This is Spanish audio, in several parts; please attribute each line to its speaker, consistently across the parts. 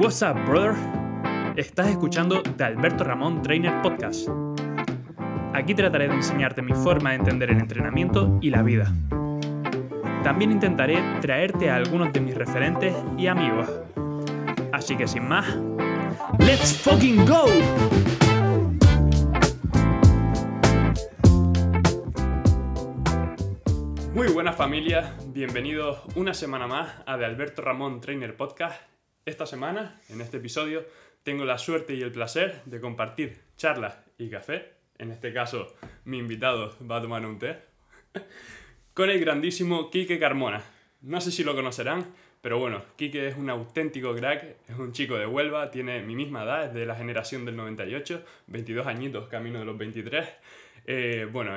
Speaker 1: What's up, brother? Estás escuchando The Alberto Ramón Trainer Podcast. Aquí trataré de enseñarte mi forma de entender el entrenamiento y la vida. También intentaré traerte a algunos de mis referentes y amigos. Así que sin más, ¡Let's fucking go! Muy buenas familias, bienvenidos una semana más a The Alberto Ramón Trainer Podcast. Esta semana, en este episodio, tengo la suerte y el placer de compartir charlas y café. En este caso, mi invitado va a tomar un té. Con el grandísimo Quique Carmona. No sé si lo conocerán, pero bueno, Quique es un auténtico crack, es un chico de Huelva, tiene mi misma edad, es de la generación del 98, 22 añitos, camino de los 23. Eh, bueno,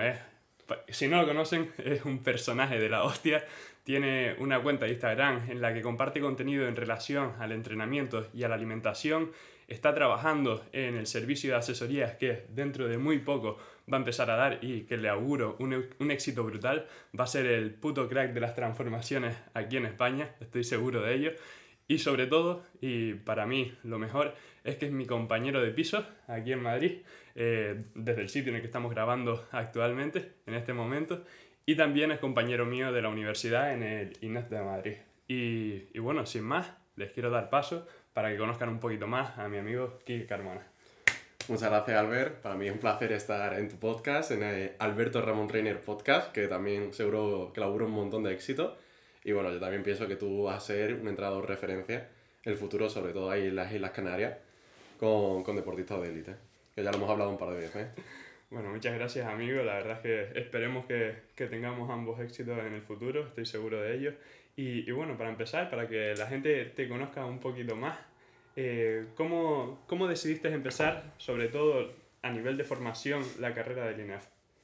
Speaker 1: si no lo conocen, es un personaje de la hostia. Tiene una cuenta de Instagram en la que comparte contenido en relación al entrenamiento y a la alimentación. Está trabajando en el servicio de asesorías que dentro de muy poco va a empezar a dar y que le auguro un, un éxito brutal. Va a ser el puto crack de las transformaciones aquí en España, estoy seguro de ello. Y sobre todo, y para mí lo mejor, es que es mi compañero de piso aquí en Madrid, eh, desde el sitio en el que estamos grabando actualmente, en este momento, y también es compañero mío de la universidad en el INES de Madrid. Y, y bueno, sin más, les quiero dar paso para que conozcan un poquito más a mi amigo Kike Carmona.
Speaker 2: Muchas gracias, Albert. Para mí es un placer estar en tu podcast, en el Alberto Ramón Trainer Podcast, que también seguro que laburo un montón de éxito. Y bueno, yo también pienso que tú vas a ser un entrenador referencia en el futuro, sobre todo ahí en las Islas Canarias, con, con deportistas de élite, que ya lo hemos hablado un par de veces.
Speaker 1: Bueno, muchas gracias, amigo. La verdad es que esperemos que, que tengamos ambos éxitos en el futuro, estoy seguro de ello. Y, y, bueno, para empezar, para que la gente te conozca un poquito más, eh, ¿cómo, ¿cómo decidiste empezar, sobre todo a nivel de formación, la carrera del INEF?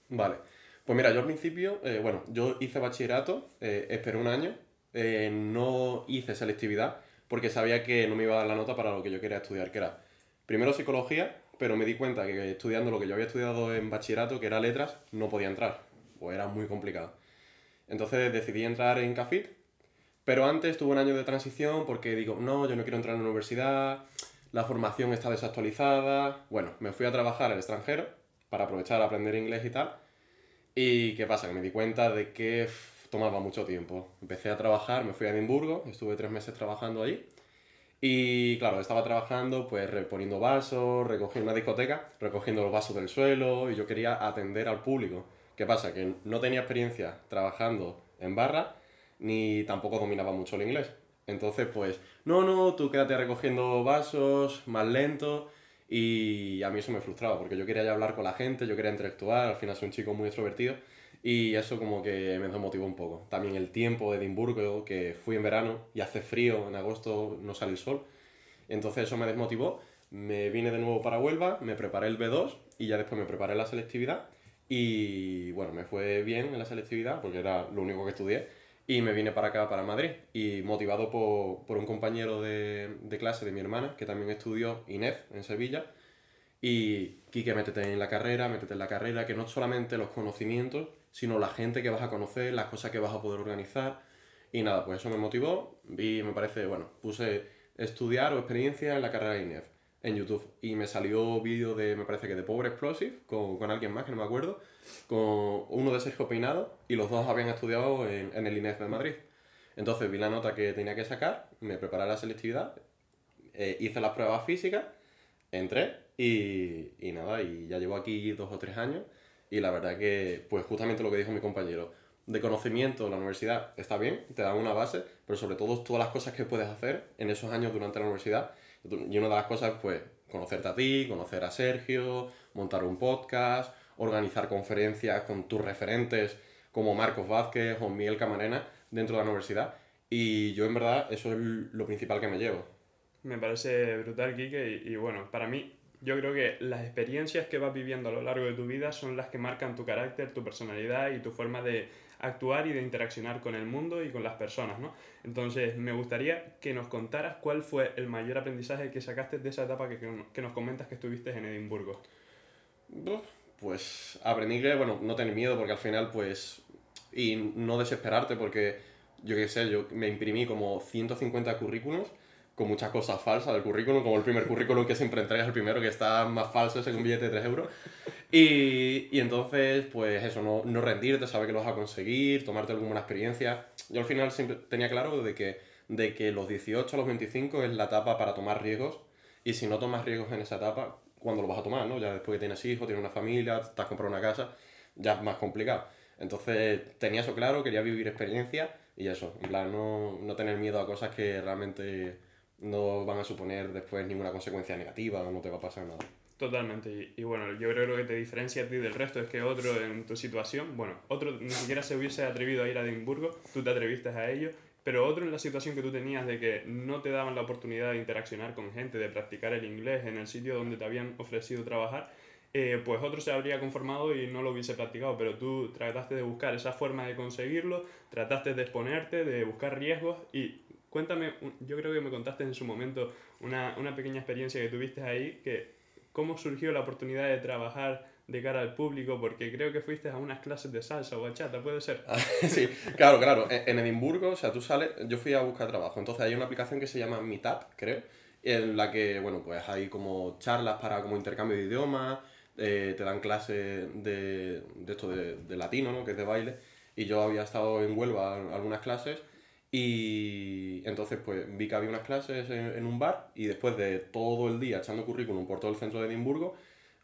Speaker 2: Vale. Pues mira, yo al principio, eh, bueno, yo hice bachillerato, eh, esperé un año, eh, no hice selectividad porque sabía que no me iba a dar la nota para lo que yo quería estudiar, que era primero psicología, pero me di cuenta que estudiando lo que yo había estudiado en bachillerato, que era letras, no podía entrar, o era muy complicado. Entonces decidí entrar en CAFIT, pero antes tuve un año de transición porque digo, no, yo no quiero entrar en la universidad, la formación está desactualizada. Bueno, me fui a trabajar al extranjero para aprovechar a aprender inglés y tal. ¿Y qué pasa? Que me di cuenta de que tomaba mucho tiempo. Empecé a trabajar, me fui a Edimburgo, estuve tres meses trabajando allí. Y claro, estaba trabajando, pues reponiendo vasos, recogiendo una discoteca, recogiendo los vasos del suelo, y yo quería atender al público. ¿Qué pasa? Que no tenía experiencia trabajando en barra, ni tampoco dominaba mucho el inglés. Entonces, pues, no, no, tú quédate recogiendo vasos, más lento. Y a mí eso me frustraba, porque yo quería ya hablar con la gente, yo quería interactuar, al final soy un chico muy extrovertido, y eso como que me desmotivó un poco. También el tiempo de Edimburgo, que fui en verano y hace frío, en agosto no sale el sol, entonces eso me desmotivó. Me vine de nuevo para Huelva, me preparé el B2 y ya después me preparé la selectividad. Y bueno, me fue bien en la selectividad porque era lo único que estudié. Y me vine para acá, para Madrid, y motivado por, por un compañero de, de, clase de mi hermana, que también estudió INEF en Sevilla. Y, Quique, métete en la carrera, métete en la carrera, que no solamente los conocimientos, sino la gente que vas a conocer, las cosas que vas a poder organizar. Y nada, pues eso me motivó y me parece, bueno, puse estudiar o experiencia en la carrera de INEF en YouTube. Y me salió vídeo de, me parece que de Power Explosive, con, con alguien más, que no me acuerdo, con uno de Sergio Peinado, y los dos habían estudiado en, en el INEF de Madrid. Entonces vi la nota que tenía que sacar, me preparé la selectividad, eh, hice las pruebas físicas, entré y, y, nada, y ya llevo aquí dos o tres años. Y la verdad que, pues justamente lo que dijo mi compañero, de conocimiento la universidad está bien, te da una base, pero sobre todo todas las cosas que puedes hacer en esos años durante la universidad y una de las cosas, pues, conocerte a ti, conocer a Sergio, montar un podcast, organizar conferencias con tus referentes como Marcos Vázquez o Miguel Camarena dentro de la universidad. Y yo, en verdad, eso es lo principal que me llevo.
Speaker 1: Me parece brutal, Kike, y, y bueno, para mí, yo creo que las experiencias que vas viviendo a lo largo de tu vida son las que marcan tu carácter, tu personalidad y tu forma de actuar y de interaccionar con el mundo y con las personas, ¿no? Entonces, me gustaría que nos contaras cuál fue el mayor aprendizaje que sacaste de esa etapa que, que nos comentas que estuviste en Edimburgo.
Speaker 2: Pues aprendí que, bueno, no tener miedo porque al final, pues, y no desesperarte porque, yo qué sé, yo me imprimí como 150 currículums con muchas cosas falsas del currículum, como el primer currículum que siempre entregas el primero, que está más falso ese que billete de 3 euros. Y, y entonces, pues eso, no, no rendirte, saber que lo vas a conseguir, tomarte alguna experiencia. Yo al final siempre tenía claro de que, de que los 18 a los 25 es la etapa para tomar riesgos, y si no tomas riesgos en esa etapa, ¿cuándo lo vas a tomar? ¿no? Ya después que tienes hijos, tienes una familia, te has comprado una casa, ya es más complicado. Entonces tenía eso claro, quería vivir experiencia y eso, en plan, no, no tener miedo a cosas que realmente no van a suponer después ninguna consecuencia negativa no te va a pasar nada.
Speaker 1: Totalmente, y, y, bueno, yo creo que lo que te diferencia a ti del resto es que otro en tu situación, bueno, otro ni siquiera se hubiese atrevido a ir a Edimburgo, tú te atreviste a ello, pero otro en la situación que tú tenías de que no te daban la oportunidad de interaccionar con gente, de practicar el inglés en el sitio donde te habían ofrecido trabajar, eh, pues otro se habría conformado y no lo hubiese practicado, pero tú trataste de buscar esa forma de conseguirlo, trataste de exponerte, de buscar riesgos y cuéntame, yo creo que me contaste en su momento una, una pequeña experiencia que tuviste ahí, que cómo surgió la oportunidad de trabajar de cara al público, porque creo que fuiste a unas clases de salsa o bachata, ¿puede ser?
Speaker 2: sí, claro, claro. En Edimburgo, o sea, tú sales, yo fui a buscar trabajo, entonces hay una aplicación que se llama Meetup, creo, en la que, bueno, pues hay como charlas para como intercambio de idiomas, eh, te dan clases de, de esto de, de, latino, ¿no? Que es de baile. Y yo había estado en Huelva en algunas clases y entonces pues vi que había unas clases en, un bar y después de todo el día echando currículum por todo el centro de Edimburgo,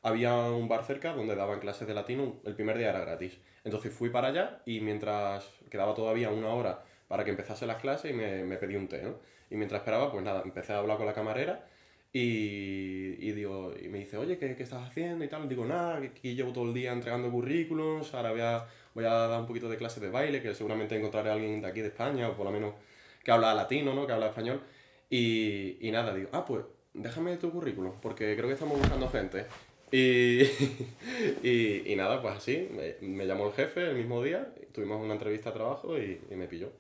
Speaker 2: había un bar cerca donde daban clases de latino, el primer día era gratis. Entonces fui para allá y mientras quedaba todavía una hora para que empezase las clases me, me pedí un té. Y mientras esperaba, pues nada, empecé a hablar con la camarera y, y, digo, y me dice, oye, ¿qué, ¿qué, estás haciendo? Y tal. Digo, nada, aquí llevo todo el día entregando currículums, ahora voy a, voy a dar un poquito de clases de baile, que seguramente encontraré a alguien de aquí de España, o por lo menos que habla latino, ¿no? Que habla español. Y, y nada, digo, ah, pues déjame tu currículum, porque creo que estamos buscando gente. Y, y, y, nada, pues así, me, me, llamó el jefe el mismo día, tuvimos una entrevista de trabajo y, y me pilló.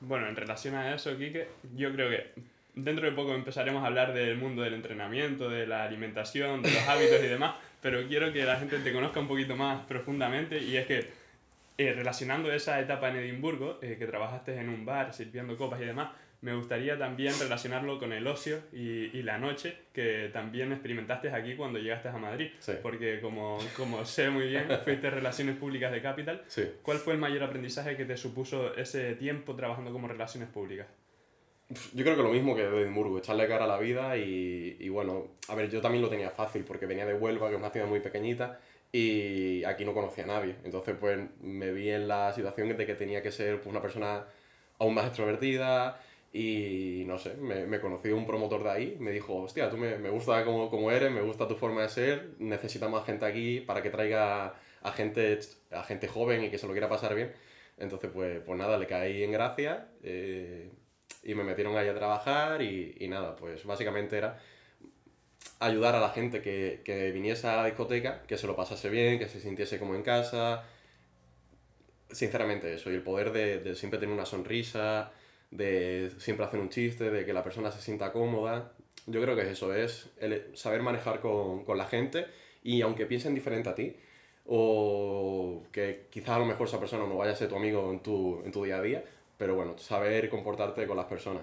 Speaker 1: Bueno, en relación a eso, Kike, yo creo que dentro de poco empezaremos a hablar del mundo del entrenamiento, de la alimentación, de los hábitos y demás, pero quiero que la gente te conozca un poquito más profundamente y es que eh, relacionando esa etapa en Edimburgo, eh, que trabajaste en un bar sirviendo copas y demás, me gustaría también relacionarlo con el ocio y, y la noche que también experimentaste aquí cuando llegaste a Madrid.
Speaker 2: Sí.
Speaker 1: Porque como, como sé muy bien, fuiste Relaciones Públicas de Capital.
Speaker 2: Sí.
Speaker 1: ¿Cuál fue el mayor aprendizaje que te supuso ese tiempo trabajando como Relaciones Públicas?
Speaker 2: Yo creo que lo mismo que de Edimburgo, echarle cara a la vida y, y, bueno, a ver, yo también lo tenía fácil porque venía de Huelva, que es una ciudad muy pequeñita, y aquí no conocía a nadie. Entonces, pues me vi en la situación de que tenía que ser pues, una persona aún más extrovertida y no sé, me, me conocí un promotor de ahí, me dijo, hostia, tú me, me gusta como, como eres, me gusta tu forma de ser, necesitamos gente aquí para que traiga a gente, a gente joven y que se lo quiera pasar bien. Entonces, pues, pues nada, le caí en gracia. Eh, y me metieron ahí a trabajar y, y, nada, pues básicamente era ayudar a la gente que, que, viniese a la discoteca, que se lo pasase bien, que se sintiese como en casa. Sinceramente eso, y el poder de, de siempre tener una sonrisa, de siempre hacer un chiste, de que la persona se sienta cómoda. Yo creo que eso es el saber manejar con, con la gente y aunque piensen diferente a ti, o que quizás a lo mejor esa persona no vaya a ser tu amigo en tu, en tu día a día, pero bueno, saber comportarte con las personas.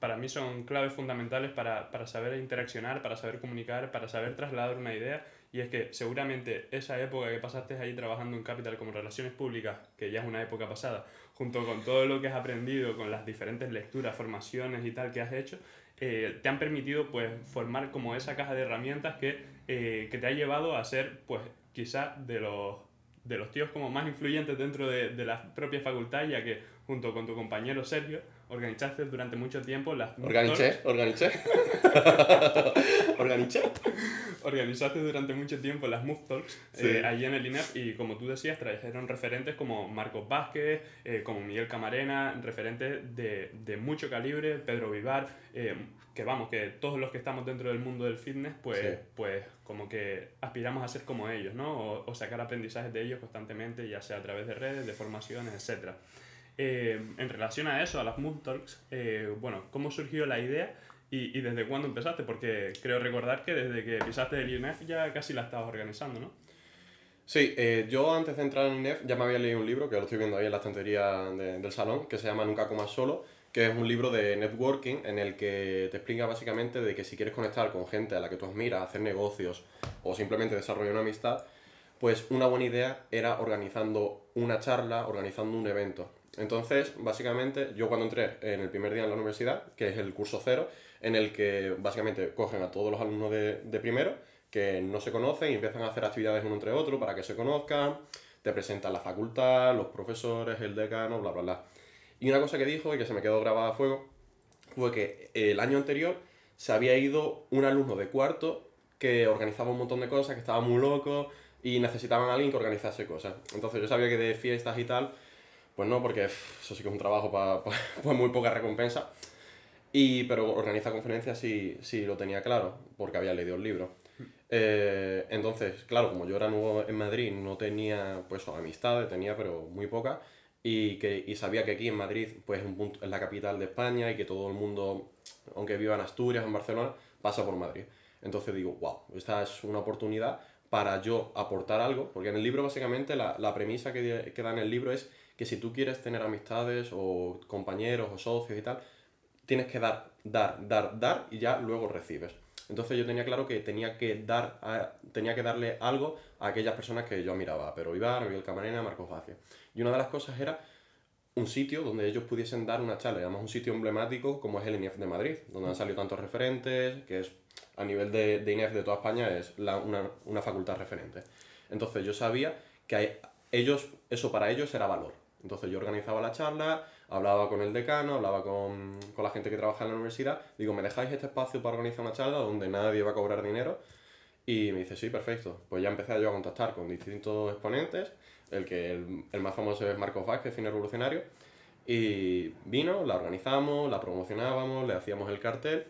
Speaker 1: Para mí son claves fundamentales para, para, saber interaccionar, para saber comunicar, para saber trasladar una idea. Y es que seguramente esa época que pasaste ahí trabajando en Capital como relaciones públicas, que ya es una época pasada, junto con todo lo que has aprendido, con las diferentes lecturas, formaciones y tal que has hecho, eh, te han permitido pues formar como esa caja de herramientas que, eh, que te ha llevado a ser pues quizá de los, de los tíos como más influyentes dentro de, de la propia facultad, ya que junto con tu compañero Sergio, organizaste durante mucho tiempo las...
Speaker 2: Organiché, organiché. organiché.
Speaker 1: Organizaste durante mucho tiempo las Move Talks sí. eh, allí en el INEF y como tú decías, trajeron referentes como Marcos Vázquez, eh, como Miguel Camarena, referentes de, de mucho calibre, Pedro Vivar, eh, que vamos, que todos los que estamos dentro del mundo del fitness, pues, sí. pues como que aspiramos a ser como ellos, ¿no? O, o sacar aprendizajes de ellos constantemente, ya sea a través de redes, de formaciones, etcétera. Eh, en relación a eso, a las Mood Talks, eh, bueno, ¿cómo surgió la idea y, desde cuándo empezaste? Porque creo recordar que desde que pisaste el INEF ya casi la estabas organizando, ¿no?
Speaker 2: Sí, eh, yo antes de entrar en INEF ya me había leído un libro, que lo estoy viendo ahí en la estantería de, del salón, que se llama Nunca comas solo, que es un libro de networking en el que te explica básicamente de que si quieres conectar con gente a la que tú admiras, hacer negocios o simplemente desarrollar una amistad, pues una buena idea era organizando una charla, organizando un evento. Entonces, básicamente, yo cuando entré en el primer día en la universidad, que es el curso cero, en el que básicamente cogen a todos los alumnos de, de primero, que no se conocen y empiezan a hacer actividades uno entre otro para que se conozcan, te presentan la facultad, los profesores, el decano, bla, bla, bla. Y una cosa que dijo y que se me quedó grabada a fuego fue que el año anterior se había ido un alumno de cuarto que organizaba un montón de cosas, que estaba muy loco y necesitaban a alguien que organizase cosas. Entonces yo sabía que de fiestas y tal, pues no, porque eso sí que es un trabajo para pues muy poca recompensa. Y, pero organizar conferencias sí, sí lo tenía claro, porque había leído el libro. Eh, entonces, claro, como yo era nuevo en Madrid, no tenía pues amistades, tenía pero muy pocas. Y, que, y sabía que aquí en Madrid pues, un punto, es la capital de España y que todo el mundo, aunque viva en Asturias, en Barcelona, pasa por Madrid. Entonces digo, wow, esta es una oportunidad para yo aportar algo, porque en el libro básicamente la, la premisa que, que da en el libro es que si tú quieres tener amistades o compañeros o socios y tal, tienes que dar, dar, dar, dar y ya luego recibes. Entonces yo tenía claro que tenía que, dar tenía que darle algo a aquellas personas que yo admiraba, pero Ibar, Miguel Camarena, Marcos Vázquez. Y una de las cosas era un sitio donde ellos pudiesen dar una charla, además un sitio emblemático como es el INEF de Madrid, donde han salido tantos referentes, que es a nivel de, INEF de toda España es una, una, facultad referente. Entonces yo sabía que ellos, eso para ellos era valor. Entonces yo organizaba la charla, hablaba con el decano, hablaba con, con, la gente que trabaja en la universidad, digo, ¿me dejáis este espacio para organizar una charla donde nadie va a cobrar dinero? Y me dice, sí, perfecto. Pues ya empecé yo a contactar con distintos exponentes, el que el, el más famoso es Marcos Vázquez, cine revolucionario, y vino, la organizamos, la promocionábamos, le hacíamos el cartel,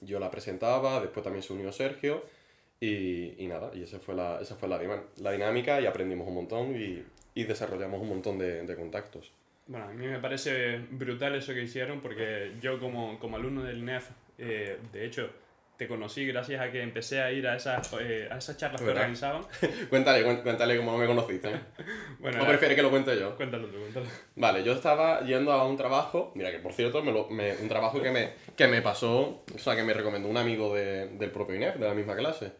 Speaker 2: yo la presentaba, después también se unió Sergio, y, y nada, y esa fue, la, esa fue la, la dinámica y aprendimos un montón y, y desarrollamos un montón de, de contactos.
Speaker 1: Bueno, a mí me parece brutal eso que hicieron porque yo como, como alumno del NEF, eh, de hecho, te conocí gracias a que empecé a ir a esas, eh, a esas charlas que organizaban.
Speaker 2: cuéntale, cuéntale cómo me conociste. bueno, ¿O prefieres que lo cuente yo?
Speaker 1: Cuéntalo tú, cuéntalo.
Speaker 2: Vale, yo estaba yendo a un trabajo, mira que por cierto, me lo, me, un trabajo que me, que me pasó, o sea, que me recomendó un amigo de, del propio INEF, de la misma clase.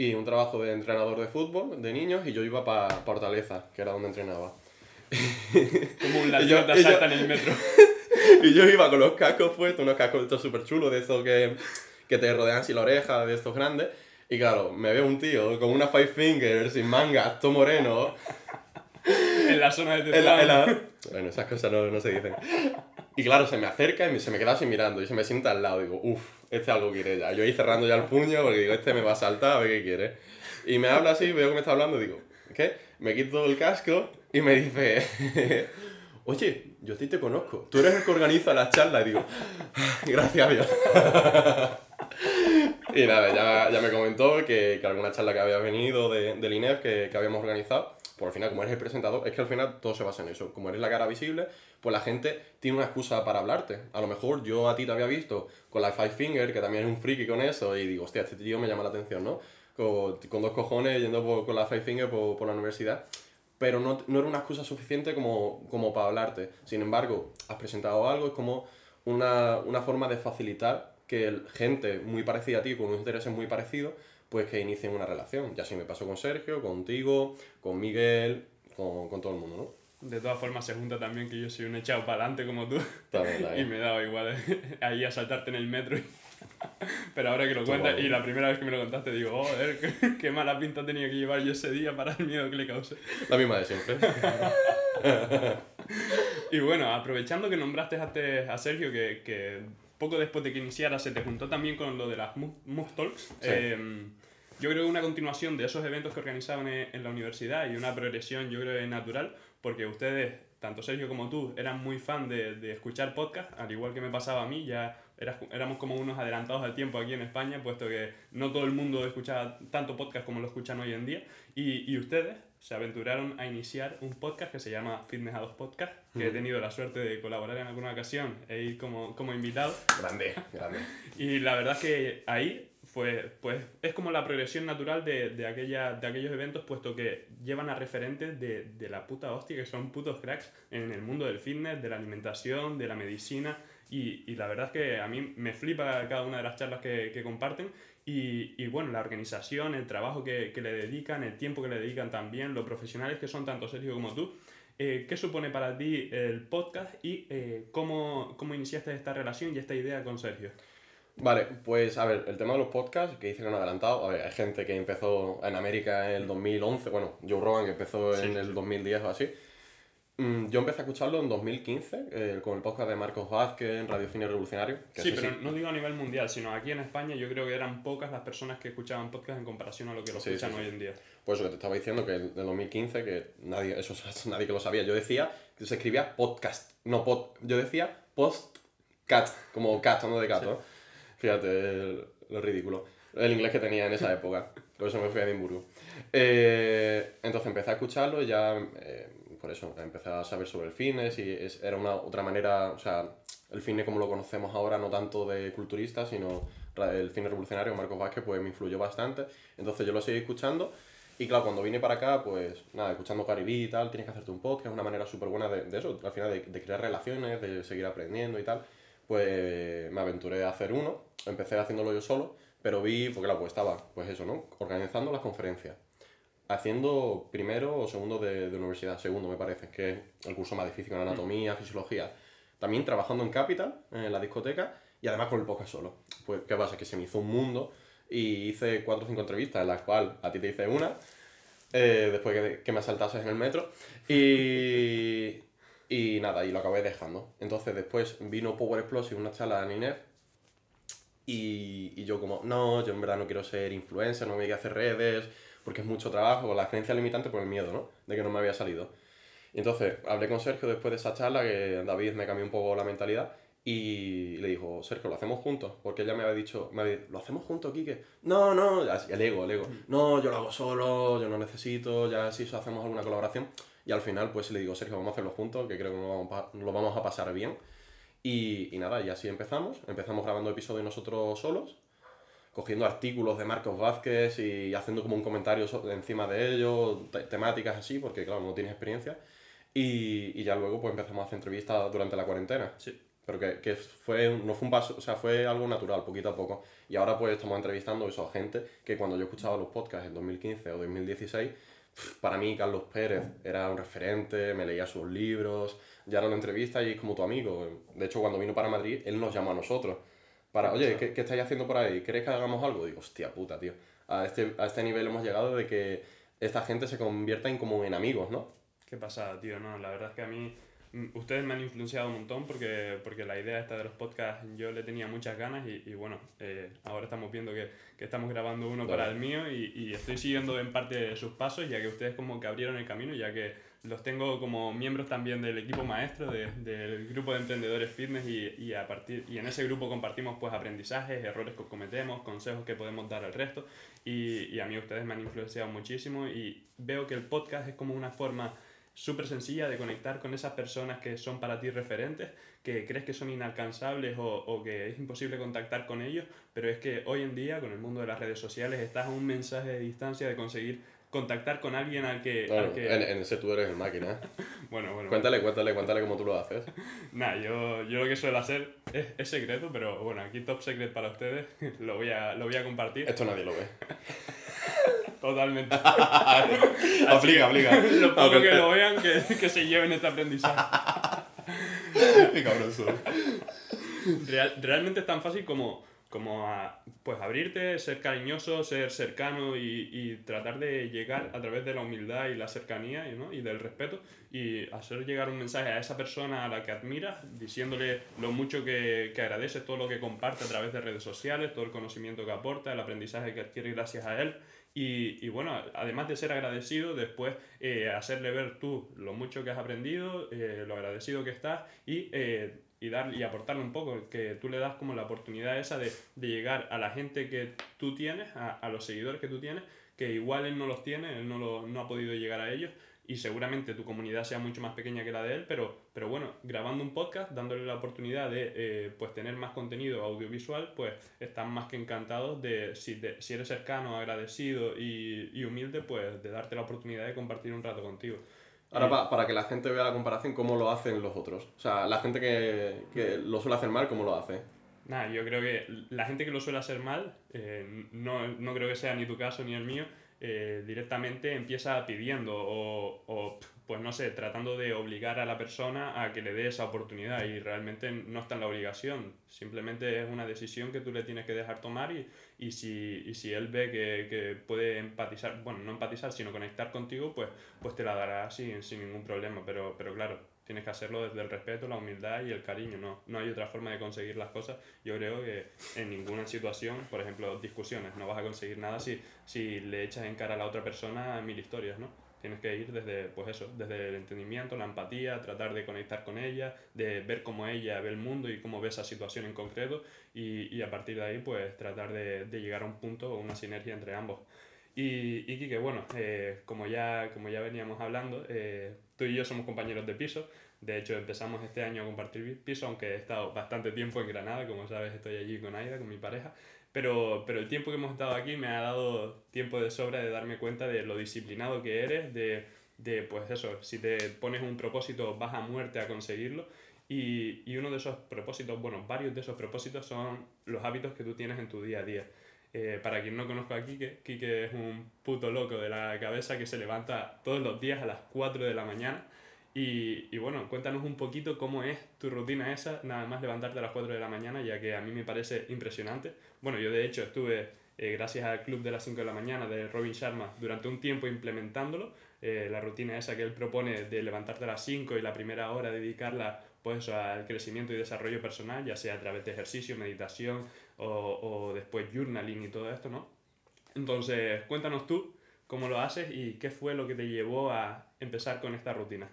Speaker 2: Y un trabajo de entrenador de fútbol, de niños, y yo iba para Fortaleza, que era donde entrenaba.
Speaker 1: Como un latino te asalta en el metro.
Speaker 2: y yo iba con los cascos puestos, unos cascos estos súper chulos, de estos que, que te rodean así la oreja, de estos grandes. Y claro, me veo un tío con una five finger, sin manga, todo moreno.
Speaker 1: En la zona de la,
Speaker 2: Bueno, esas cosas no, no, se dicen. Y claro, se me acerca y se me queda así mirando y se me sienta al lado. Digo, uff, este algo quiere ya. Yo ahí cerrando ya el puño porque digo, este me va a saltar a ver qué quiere. Y me habla así, veo que me está hablando y digo, ¿qué? Me quito el casco y me dice, oye, yo a ti te conozco, tú eres el que organiza las charlas. Y digo, gracias a Dios. y nada, ya, ya me comentó que, que, alguna charla que había venido de, del INEF que, que habíamos organizado, por al final, como eres el presentador, es que al final todo se basa en eso. Como eres la cara visible, pues la gente tiene una excusa para hablarte. A lo mejor yo a ti te había visto con la Five Finger, que también es un friki con eso, y digo, hostia, este tío me llama la atención, ¿no? Con, dos cojones yendo con la Five Finger por, por la universidad pero no, no, era una excusa suficiente como, como para hablarte. Sin embargo, has presentado algo, es como una, una forma de facilitar que gente muy parecida a ti, con unos intereses muy parecidos, pues que inicien una relación. Ya así me pasó con Sergio, contigo, con Miguel, con, con todo el mundo, ¿no?
Speaker 1: De todas formas, se junta también que yo soy un echado para adelante como tú. y me daba igual ahí a saltarte en el metro Pero ahora que lo cuentas, y la primera vez que me lo contaste, digo, joder, qué, qué, mala pinta tenía que llevar yo ese día para el miedo que le causé.
Speaker 2: La misma de siempre.
Speaker 1: y bueno, aprovechando que nombraste a Sergio, que, que, poco después de que iniciara se te juntó también con lo de las Move Talks. Sí. Eh, yo creo que una continuación de esos eventos que organizaban en la universidad y una progresión, yo creo, natural, porque ustedes, tanto Sergio como tú, eran muy fan de, de escuchar podcast, al igual que me pasaba a mí, ya éramos como unos adelantados al tiempo aquí en España, puesto que no todo el mundo escuchaba tanto podcast como lo escuchan hoy en día. Y, y ustedes se aventuraron a iniciar un podcast que se llama Fitness a dos Podcast, que he tenido la suerte de colaborar en alguna ocasión e ir como, como invitado.
Speaker 2: Grande, grande.
Speaker 1: y la verdad es que ahí fue, pues es como la progresión natural de, de, aquella, de aquellos eventos, puesto que llevan a referentes de, de, la puta hostia, que son putos cracks en el mundo del fitness, de la alimentación, de la medicina, y, y la verdad es que a mí me flipa cada una de las charlas que, que comparten, y, y, bueno, la organización, el trabajo que, que, le dedican, el tiempo que le dedican también, los profesionales que son tanto Sergio como tú. Eh, ¿Qué supone para ti el podcast y eh, cómo, cómo iniciaste esta relación y esta idea con Sergio?
Speaker 2: Vale, pues a ver, el tema de los podcasts que hicieron adelantado, a ver, hay gente que empezó en América en el 2011, bueno, Joe Rogan que empezó en sí, el 2010 o así. Mm, yo empecé a escucharlo en 2015 eh, con el podcast de Marcos Vázquez en Radio Cine Revolucionario.
Speaker 1: Que sí, pero sí. no digo a nivel mundial, sino aquí en España yo creo que eran pocas las personas que escuchaban podcast en comparación a lo que lo sí, escuchan hoy en día.
Speaker 2: Pues eso que te estaba diciendo, que en 2015, que nadie, eso nadie que lo sabía, yo decía que se escribía podcast, no pod, yo decía postcat, como cat, no de gato. Fíjate lo ridículo. El inglés que tenía en esa época. Por eso me fui a Edimburgo. Eh, entonces empecé a escucharlo y ya, eh, por eso, empecé a saber sobre el fitness y es, era una otra manera, o sea, el fitness como lo conocemos ahora, no tanto de culturista, sino el fitness revolucionario, Marcos Vázquez, pues me influyó bastante. Entonces yo lo seguí escuchando. Y claro, cuando vine para acá, pues nada, escuchando Caribí y tal, tienes que hacerte un podcast, es una manera súper buena de, de, eso, al final de, de crear relaciones, de seguir aprendiendo y tal pues me aventuré a hacer uno, empecé haciéndolo yo solo, pero vi, porque claro, pues estaba, pues eso, ¿no? Organizando las conferencias, haciendo primero o segundo de, de universidad, segundo me parece, que es el curso más difícil en anatomía, fisiología, también trabajando en Capital, en la discoteca, y además con el podcast solo. Pues, ¿qué pasa? Que se me hizo un mundo y hice cuatro o cinco entrevistas, en las cuales a ti te hice una, eh, después que, que me asaltases en el metro, y, y nada, y lo acabé dejando. Entonces después vino Power Explosive, una charla de Ninef. Y, y yo como, no, yo en verdad no quiero ser influencer, no me voy a hacer redes, porque es mucho trabajo, la creencia limitante por el miedo, ¿no? De que no me había salido. Y entonces hablé con Sergio después de esa charla, que David me cambió un poco la mentalidad, y le dijo, Sergio, ¿lo hacemos juntos? Porque ella me había dicho, me había, ¿lo hacemos juntos, Kike? No, no, el ego, el ego. No, yo lo hago solo, yo no necesito, ya si hacemos alguna colaboración. Y al final, pues le digo, Sergio, vamos a hacerlo juntos, que creo que lo vamos lo vamos a pasar bien. Y, y, nada, y así empezamos. Empezamos grabando episodios nosotros solos, cogiendo artículos de Marcos Vázquez y haciendo como un comentario encima de ellos, te temáticas así, porque claro, no tienes experiencia. Y, y, ya luego pues empezamos a hacer entrevistas durante la cuarentena.
Speaker 1: Sí.
Speaker 2: Pero que, que, fue, no fue un paso, o sea, fue algo natural, poquito a poco. Y ahora pues estamos entrevistando eso, a gente que cuando yo escuchaba los podcasts en 2015 o 2016 para mí Carlos Pérez era un referente, me leía sus libros, ya no lo entrevista y es como tu amigo. De hecho, cuando vino para Madrid, él nos llamó a nosotros. Para, oye, ¿qué, ¿qué, estáis haciendo por ahí? ¿Queréis que hagamos algo? Digo, hostia puta, tío. A este, a este nivel hemos llegado de que esta gente se convierta en como en amigos, ¿no?
Speaker 1: Qué pasada, tío. No, la verdad es que a mí Mm, ustedes me han influenciado un montón porque, porque la idea esta de los podcasts yo le tenía muchas ganas y, y bueno, eh, ahora estamos viendo que, que, estamos grabando uno para el mío y, y, estoy siguiendo en parte sus pasos ya que ustedes como que abrieron el camino ya que los tengo como miembros también del equipo maestro de, del grupo de emprendedores fitness y, y, a partir, y en ese grupo compartimos pues aprendizajes, errores que cometemos, consejos que podemos dar al resto. Y, y a mí ustedes me han influenciado muchísimo y veo que el podcast es como una forma súper sencilla de conectar con esas personas que son para ti referentes, que crees que son inalcanzables o, o, que es imposible contactar con ellos, pero es que hoy en día, con el mundo de las redes sociales, estás a un mensaje de distancia de conseguir contactar con alguien al que...
Speaker 2: Claro,
Speaker 1: al que...
Speaker 2: En, en, ese tú eres el máquina.
Speaker 1: bueno, bueno.
Speaker 2: Cuéntale, cuéntale, cuéntale cómo tú lo haces.
Speaker 1: Nada, yo, yo lo que suelo hacer es, es, secreto, pero bueno, aquí top secret para ustedes, lo voy a, lo voy a compartir.
Speaker 2: Esto nadie lo ve.
Speaker 1: Totalmente.
Speaker 2: aplica, aplica.
Speaker 1: Lo poco okay. que lo vean, que, que se lleven este aprendizaje.
Speaker 2: Qué cabrón
Speaker 1: Real, realmente es tan fácil como, como a, pues abrirte, ser cariñoso, ser cercano y, y, tratar de llegar a través de la humildad y la cercanía ¿no? y del respeto y hacer llegar un mensaje a esa persona a la que admiras, diciéndole lo mucho que, que agradeces todo lo que comparte a través de redes sociales, todo el conocimiento que aporta, el aprendizaje que adquiere gracias a él y, y, bueno, además de ser agradecido, después eh, hacerle ver tú lo mucho que has aprendido, eh, lo agradecido que estás y, eh, y, dar, y aportarle un poco, que tú le das como la oportunidad esa de, de llegar a la gente que tú tienes, a, a, los seguidores que tú tienes, que igual él no los tiene, él no, lo, no ha podido llegar a ellos y seguramente tu comunidad sea mucho más pequeña que la de él, pero, pero bueno, grabando un podcast, dándole la oportunidad de eh, pues tener más contenido audiovisual, pues están más que encantados de, si, si eres cercano, agradecido y, y, humilde, pues de darte la oportunidad de compartir un rato contigo.
Speaker 2: Ahora, para que la gente vea la comparación, cómo lo hacen los otros. O sea, la gente que, que lo suele hacer mal, ¿cómo lo hace?
Speaker 1: Nada, yo creo que la gente que lo suele hacer mal, eh, no, no creo que sea ni tu caso ni el mío, eh, directamente empieza pidiendo o, o, pues no sé, tratando de obligar a la persona a que le dé esa oportunidad y realmente no está en la obligación, simplemente es una decisión que tú le tienes que dejar tomar y, y, si, y si él ve que, que, puede empatizar, bueno, no empatizar, sino conectar contigo, pues, pues te la dará sin, sin ningún problema, pero, pero claro, tienes que hacerlo desde el respeto, la humildad y el cariño, no, no hay otra forma de conseguir las cosas. Yo creo que en ninguna situación, por ejemplo, discusiones, no vas a conseguir nada si, si le echas en cara a la otra persona mil historias, ¿no? Tienes que ir desde, pues eso, desde el entendimiento, la empatía, tratar de conectar con ella, de ver cómo ella ve el mundo y cómo ve esa situación en concreto y, y a partir de ahí, pues tratar de, de llegar a un punto o una sinergia entre ambos. Y, y Kike, bueno, eh, como, ya, como ya veníamos hablando, eh, tú y yo somos compañeros de piso. De hecho, empezamos este año a compartir piso, aunque he estado bastante tiempo en Granada, como sabes, estoy allí con Aida, con mi pareja. Pero, pero el tiempo que hemos estado aquí me ha dado tiempo de sobra de darme cuenta de lo disciplinado que eres, de, de pues eso, si te pones un propósito vas a muerte a conseguirlo. Y, y uno de esos propósitos, bueno, varios de esos propósitos son los hábitos que tú tienes en tu día a día. Eh, para quien no conozca a Kike, Kike es un puto loco de la cabeza que se levanta todos los días a las 4 de la mañana. Y, y, bueno, cuéntanos un poquito cómo es tu rutina esa, nada más levantarte a las 4 de la mañana, ya que a mí me parece impresionante. Bueno, yo de hecho estuve, eh, gracias al club de las 5 de la mañana de Robin Sharma, durante un tiempo implementándolo. Eh, la rutina esa que él propone de levantarte a las 5 y la primera hora dedicarla pues al crecimiento y desarrollo personal, ya sea a través de ejercicio, meditación o, o después journaling y todo esto, ¿no? Entonces, cuéntanos tú cómo lo haces y qué fue lo que te llevó a empezar con esta rutina.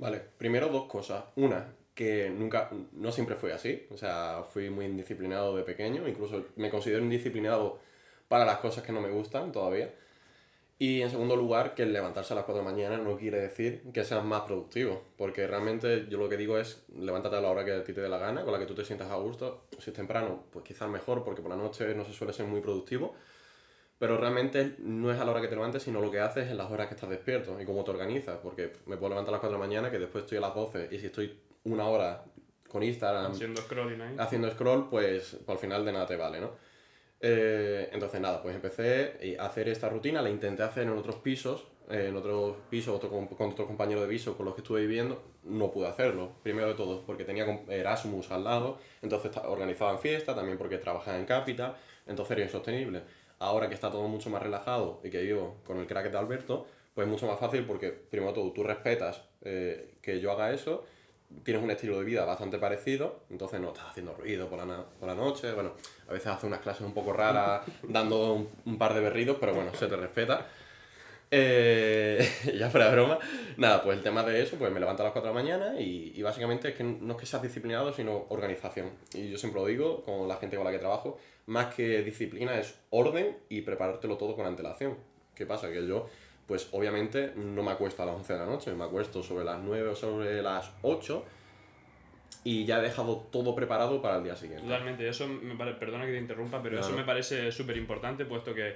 Speaker 2: Vale, primero dos cosas. Una, que nunca, no siempre fue así. O sea, fui muy indisciplinado de pequeño, incluso me considero indisciplinado para las cosas que no me gustan todavía. Y en segundo lugar, que el levantarse a las 4 de la mañana no quiere decir que seas más productivo, porque realmente yo lo que digo es levántate a la hora que a ti te dé la gana, con la que tú te sientas a gusto. Si es temprano, pues quizás mejor, porque por la noche no se suele ser muy productivo. Pero realmente no es a la hora que te levantes, sino lo que haces en las horas que estás despierto y cómo te organizas. Porque me puedo levantar a las 4 de la mañana, que después estoy a las 12, y si estoy una hora con Instagram
Speaker 1: haciendo scrolling ahí.
Speaker 2: haciendo scroll, pues, pues al final de nada te vale, ¿no? Eh, entonces nada, pues empecé a hacer esta rutina, la intenté hacer en otros pisos, eh, en otros pisos otro, con otros compañeros de piso con los que estuve viviendo, no pude hacerlo, primero de todo porque tenía Erasmus al lado, entonces organizaban fiestas, también porque trabajaba en Capital, entonces era insostenible. Ahora que está todo mucho más relajado y que vivo con el crack de Alberto, pues es mucho más fácil porque primero todo tú respetas eh, que yo haga eso, tienes un estilo de vida bastante parecido, entonces no estás haciendo ruido por la, por la noche, bueno, a veces haces unas clases un poco raras dando un, un par de berridos, pero bueno, se te respeta. Eh, ya fuera broma, nada, pues el tema de eso, pues me levanto a las 4 de la mañana y, y, básicamente es que no es que seas disciplinado, sino organización. Y yo siempre lo digo con la gente con la que trabajo, más que disciplina es orden y preparártelo todo con antelación. ¿Qué pasa? Que yo pues obviamente no me acuesto a las 11 de la noche, me acuesto sobre las 9 o sobre las 8 y ya he dejado todo preparado para el día siguiente.
Speaker 1: Totalmente, eso me parece, perdona que te interrumpa, pero no, eso me parece súper importante puesto que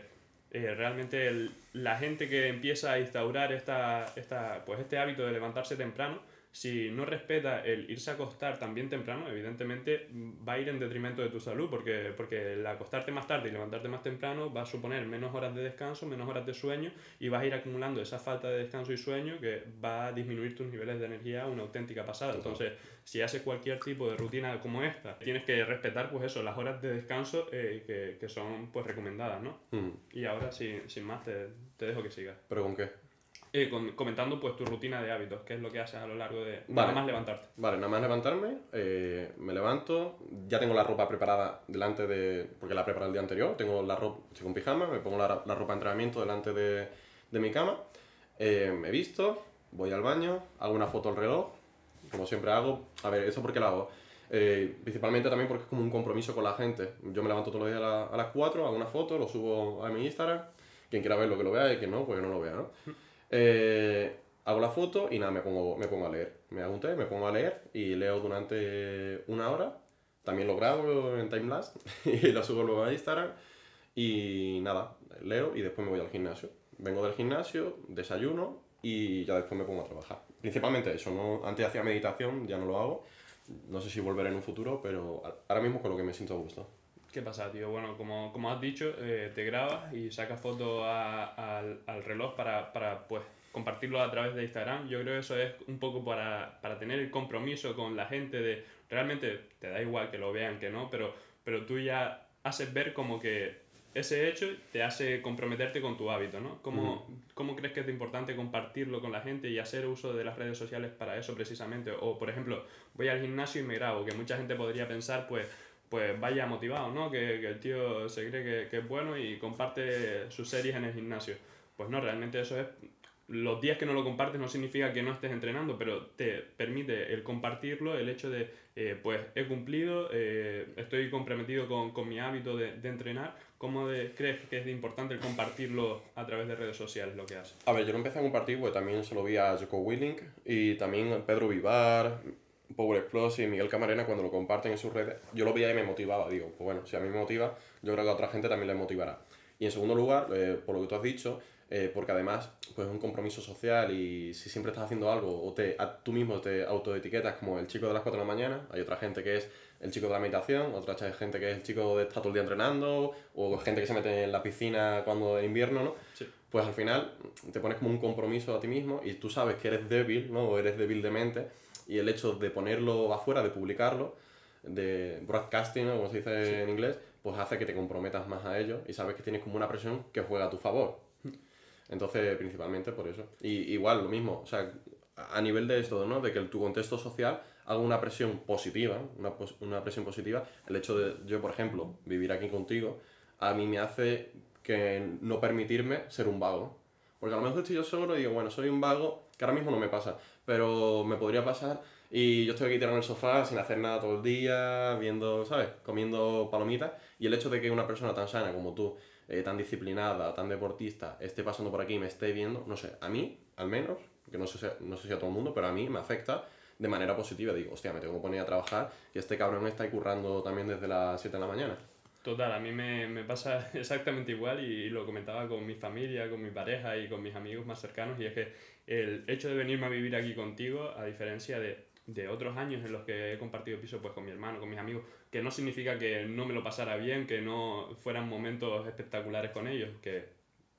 Speaker 1: eh, realmente el, la gente que empieza a instaurar esta, esta, pues este hábito de levantarse temprano, si no respeta el irse a acostar también temprano, evidentemente va a ir en detrimento de tu salud, porque, porque el acostarte más tarde y levantarte más temprano va a suponer menos horas de descanso, menos horas de sueño, y vas a ir acumulando esa falta de descanso y sueño que va a disminuir tus niveles de energía a una auténtica pasada. Entonces, si haces cualquier tipo de rutina como esta, tienes que respetar pues eso, las horas de descanso eh, que, que, son pues recomendadas, ¿no? Mm. Y ahora, sin, sin más, te, te dejo que sigas.
Speaker 2: ¿Pero con qué?
Speaker 1: Eh, con, comentando pues tu rutina de hábitos, qué es lo que haces a lo largo de...
Speaker 2: Vale.
Speaker 1: Nada más levantarte.
Speaker 2: Vale, nada más levantarme, eh, me levanto, ya tengo la ropa preparada delante de... porque la preparé el día anterior, tengo la ropa, estoy con pijama, me pongo la, la ropa de entrenamiento delante de, de mi cama, eh, me visto, voy al baño, hago una foto al reloj, como siempre hago, a ver, ¿eso por qué lo hago? Eh, principalmente también porque es como un compromiso con la gente. Yo me levanto todos los días a, la, a las 4, hago una foto, lo subo a mi Instagram, quien quiera verlo que lo vea y quien no, pues no lo vea, ¿no? Eh, hago la foto y nada, me pongo, me pongo a leer. Me hago un té, me pongo a leer y leo durante una hora. También lo grabo en timelapse y lo subo luego a Instagram. Y nada, leo y después me voy al gimnasio. Vengo del gimnasio, desayuno y ya después me pongo a trabajar. Principalmente eso, ¿no? antes hacía meditación, ya no lo hago. No sé si volveré en un futuro, pero ahora mismo con lo que me siento a gusto.
Speaker 1: ¿Qué pasa, tío? Bueno, como, como has dicho, eh, te grabas y sacas fotos al, al reloj para, para pues, compartirlo a través de Instagram. Yo creo que eso es un poco para, para tener el compromiso con la gente de realmente te da igual que lo vean que no, pero, pero tú ya haces ver como que ese hecho te hace comprometerte con tu hábito, ¿no? ¿Cómo, ¿Cómo, crees que es importante compartirlo con la gente y hacer uso de las redes sociales para eso precisamente? O, por ejemplo, voy al gimnasio y me grabo, que mucha gente podría pensar, pues, pues vaya motivado, ¿no? Que, que el tío se cree que, que, es bueno y comparte sus series en el gimnasio. Pues no, realmente eso es los días que no lo compartes no significa que no estés entrenando, pero te permite el compartirlo, el hecho de, eh, pues he cumplido, eh, estoy comprometido con, con mi hábito de, de, entrenar. ¿Cómo de, crees que es importante el compartirlo a través de redes sociales, lo que haces?
Speaker 2: A ver, yo lo empecé a compartir porque también se lo vi a Joko Willing y también Pedro Vivar, Power Explosive y Miguel Camarena cuando lo comparten en sus redes. Yo lo veía y me motivaba. Digo, pues bueno, si a mí me motiva, yo creo que a otra gente también le motivará. Y en segundo lugar, eh, por lo que tú has dicho, eh, porque además pues es un compromiso social y si siempre estás haciendo algo o te, a, tú mismo te autoetiquetas como el chico de las 4 de la mañana, hay otra gente que es el chico de la meditación, otra gente que es el chico de estar todo el día entrenando o gente que se mete en la piscina cuando es invierno, ¿no?
Speaker 1: Sí.
Speaker 2: Pues al final te pones como un compromiso a ti mismo y tú sabes que eres débil, ¿no? O eres débil de mente y el hecho de ponerlo afuera, de publicarlo, de broadcasting, como se dice sí. en inglés, pues hace que te comprometas más a ello y sabes que tienes como una presión que juega a tu favor. Entonces, principalmente por eso. Y igual, lo mismo, o sea, a nivel de esto, ¿no? De que tu contexto social haga una presión positiva, una, una presión positiva, el hecho de yo, por ejemplo, vivir aquí contigo, a mí me hace que no permitirme ser un vago. Porque a lo mejor estoy yo solo y digo, bueno, soy un vago, que ahora mismo no me pasa, pero me podría pasar y yo estoy aquí tirado en el sofá sin hacer nada todo el día, viendo, ¿sabes? Comiendo palomitas. Y el hecho de que una persona tan sana como tú eh, tan disciplinada, tan deportista, esté pasando por aquí y me esté viendo, no sé, a mí, al menos, que no sé, si, no sé si a todo el mundo, pero a mí me afecta de manera positiva. Digo, hostia, me tengo que poner a trabajar y este cabrón está currando también desde las 7 de la mañana.
Speaker 1: Total, a mí me, me pasa exactamente igual y, lo comentaba con mi familia, con mi pareja y con mis amigos más cercanos y es que el hecho de venirme a vivir aquí contigo, a diferencia de de otros años en los que he compartido piso pues con mi hermano, con mis amigos, que no significa que no me lo pasara bien, que no fueran momentos espectaculares con ellos, que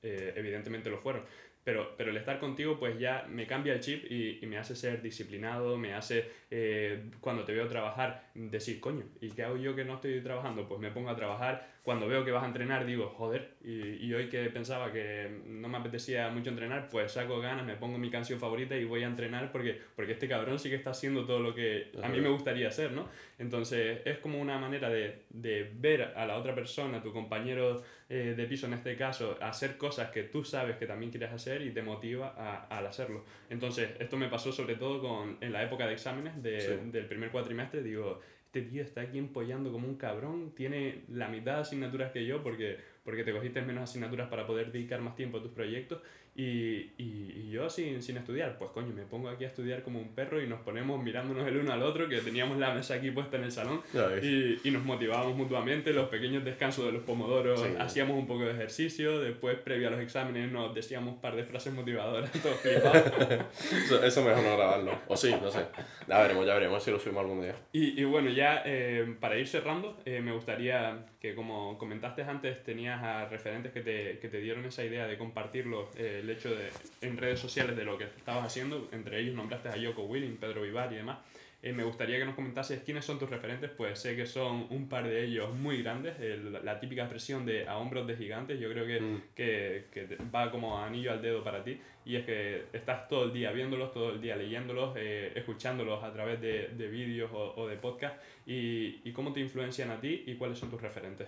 Speaker 1: eh, evidentemente lo fueron, pero, pero el estar contigo pues ya me cambia el chip y, y me hace ser disciplinado, me hace eh, cuando te veo trabajar decir, coño, ¿y qué hago yo que no estoy trabajando? Pues me pongo a trabajar, cuando veo que vas a entrenar digo, joder, y, y hoy que pensaba que no me apetecía mucho entrenar, pues saco ganas, me pongo mi canción favorita y voy a entrenar porque, porque este cabrón sí que está haciendo todo lo que a mí me gustaría hacer, ¿no? Entonces es como una manera de, de ver a la otra persona, tu compañero eh, de piso en este caso, hacer cosas que tú sabes que también quieres hacer y te motiva a, al hacerlo. Entonces, esto me pasó sobre todo con, en la época de exámenes de, sí. del primer cuatrimestre. Digo, este tío está aquí empollando como un cabrón, tiene la mitad de asignaturas que yo porque, porque te cogiste menos asignaturas para poder dedicar más tiempo a tus proyectos y, y, y, yo sin, sin estudiar, pues coño, me pongo aquí a estudiar como un perro y nos ponemos mirándonos el uno al otro, que teníamos la mesa aquí puesta en el salón y, y, nos motivábamos mutuamente, los pequeños descansos de los pomodoros, sí. hacíamos un poco de ejercicio, después previo a los exámenes nos decíamos un par de frases motivadoras, todos
Speaker 2: eso, eso mejor no grabarlo, o sí, no sé, ya veremos, ya veremos si lo subimos algún día.
Speaker 1: Y, y bueno, ya eh, para ir cerrando, eh, me gustaría que como comentaste antes, tenías a referentes que te, que te dieron esa idea de compartirlo. Eh, el hecho de, en redes sociales de lo que estabas haciendo, entre ellos nombraste a Yoko Willing, Pedro Vivar y demás. Eh, me gustaría que nos comentases quiénes son tus referentes, pues sé que son un par de ellos muy grandes, el, la típica expresión de a hombros de gigantes, yo creo que, mm. que, que, va como anillo al dedo para ti, y es que estás todo el día viéndolos, todo el día leyéndolos, eh, escuchándolos a través de, de vídeos o, o, de podcast, y, y cómo te influencian a ti y cuáles son tus referentes.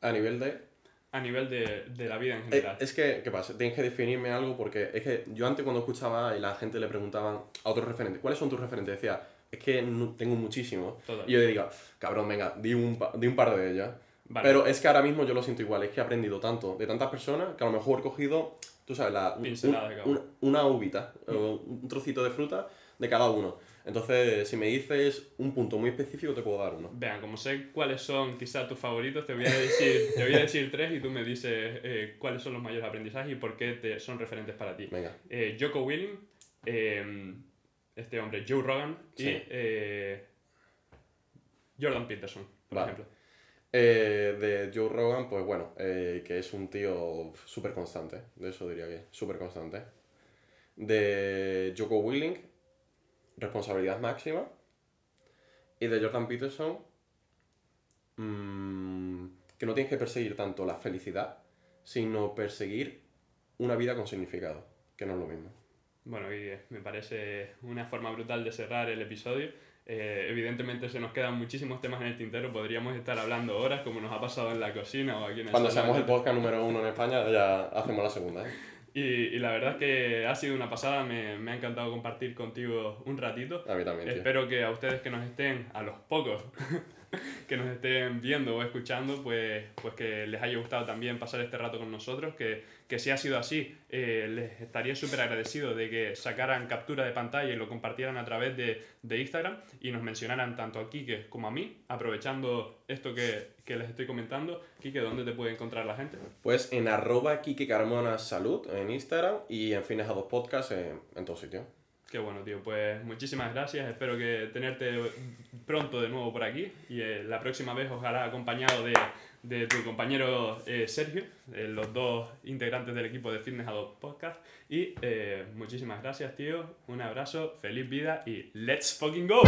Speaker 2: A nivel de
Speaker 1: a nivel de, de, la vida en general.
Speaker 2: Es que, ¿qué pasa? Tienes que definirme algo porque es que yo antes cuando escuchaba y la gente le preguntaban a otros referentes, ¿cuáles son tus referentes? Decía, es que no, tengo muchísimos. Y yo digo, cabrón, venga, di un, di un par de ellas. Vale. Pero es que ahora mismo yo lo siento igual, es que he aprendido tanto de tantas personas que a lo mejor he cogido Tú sabes, la, un- un- una uvita, o un trocito de fruta de cada uno. Entonces, si me dices un punto muy específico, te puedo dar uno.
Speaker 1: Vean, como sé cuáles son quizás tus favoritos, te voy a decir, te voy a decir tres y tú me dices eh, cuáles son los mayores aprendizajes y por qué te, son referentes para ti.
Speaker 2: Venga.
Speaker 1: Eh, Joko Willing, eh, este hombre Joe Rogan y
Speaker 2: Sí.
Speaker 1: eh, Jordan Peterson, por
Speaker 2: Vale.
Speaker 1: ejemplo.
Speaker 2: Eh, de Joe Rogan, pues bueno, eh, que es un tío súper constante, de eso diría que súper constante. De Joko Willing, responsabilidad máxima. Y de Jordan Peterson, mm, que no tienes que perseguir tanto la felicidad, sino perseguir una vida con significado, que no es lo mismo.
Speaker 1: Bueno, y eh, me parece una forma brutal de cerrar el episodio. Eh, evidentemente se nos quedan muchísimos temas en el tintero, podríamos estar hablando horas como nos ha pasado en la cocina o aquí en el
Speaker 2: Cuando seamos el podcast número uno en España, ya hacemos la segunda. ¿eh?
Speaker 1: Y, y la verdad es que ha sido una pasada, me, me ha encantado compartir contigo un ratito.
Speaker 2: A mí también, tío.
Speaker 1: Espero que a ustedes que nos estén, a los pocos que nos estén viendo o escuchando, pues, pues que les haya gustado también pasar este rato con nosotros, que, que si ha sido así, eh, les estaría súper agradecido de que sacaran captura de pantalla y lo compartieran a través de, de Instagram y nos mencionaran tanto a Kike como a mí, aprovechando esto que, que les estoy comentando. Kike, ¿dónde te puede encontrar la gente?
Speaker 2: Pues en arroba Kike Carmona Salud en Instagram y en Fines a dos Podcasts en, en todo sitio.
Speaker 1: Qué bueno, tío. Pues muchísimas gracias. Espero que tenerte pronto de nuevo por aquí. Y eh, la próxima vez ojalá acompañado de, de tu compañero eh, Sergio, eh, los dos integrantes del equipo de Fitness Adopt Podcast. Y eh, muchísimas gracias, tío. Un abrazo, feliz vida y let's fucking go.